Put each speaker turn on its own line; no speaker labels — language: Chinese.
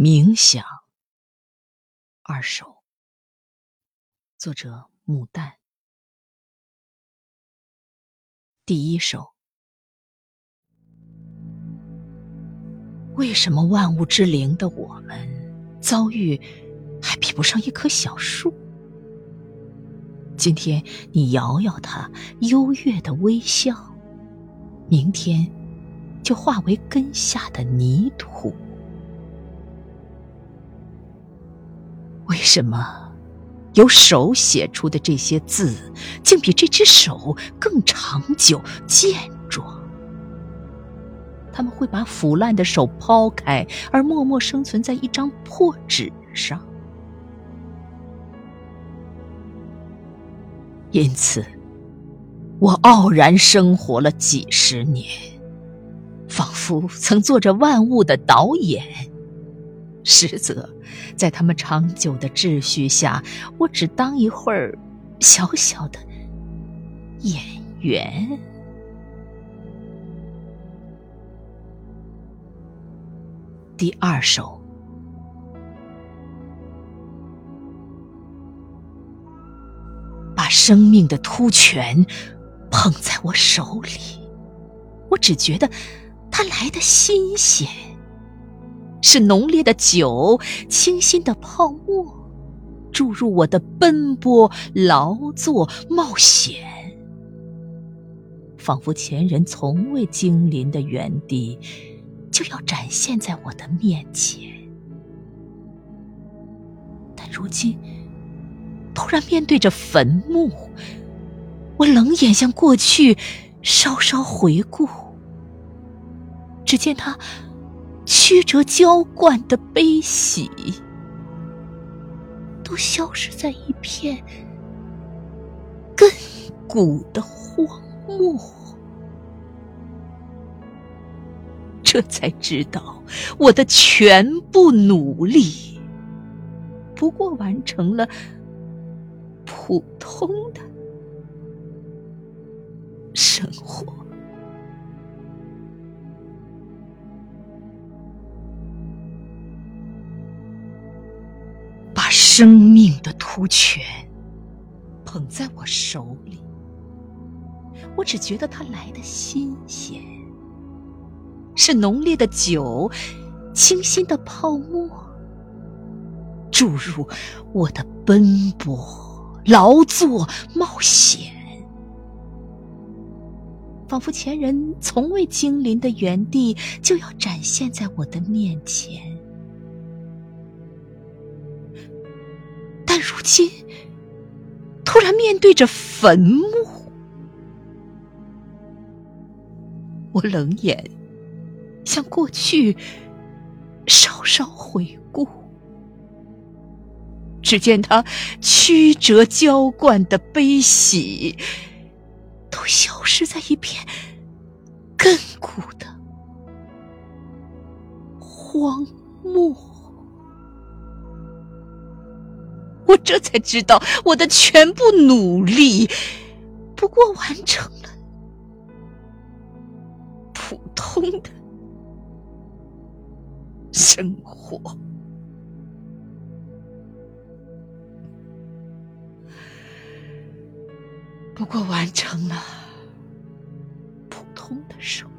冥想二首，作者牡丹。第一首，为什么万物之灵的我们遭遇还比不上一棵小树？今天你摇摇它，优越的微笑，明天就化为根下的泥土。什么由手写出的这些字，竟比这只手更长久健壮？他们会把腐烂的手抛开，而默默生存在一张破纸上。因此，我傲然生活了几十年，仿佛曾做着万物的导演。实则，在他们长久的秩序下，我只当一会儿小小的演员。第二首，把生命的突泉捧在我手里，我只觉得它来的新鲜。是浓烈的酒，清新的泡沫，注入我的奔波、劳作、冒险，仿佛前人从未经临的原地，就要展现在我的面前。但如今，突然面对着坟墓，我冷眼向过去稍稍回顾，只见他。曲折浇灌的悲喜，都消失在一片亘古的荒漠。这才知道，我的全部努力，不过完成了普通的生活。生命的突泉捧在我手里，我只觉得它来的新鲜，是浓烈的酒，清新的泡沫，注入我的奔波、劳作、冒险，仿佛前人从未经临的原地，就要展现在我的面前。如今，突然面对着坟墓，我冷眼向过去稍稍回顾，只见他曲折浇灌的悲喜，都消失在一片亘古的荒我这才知道，我的全部努力，不过完成了普通的生活，不过完成了普通的生活。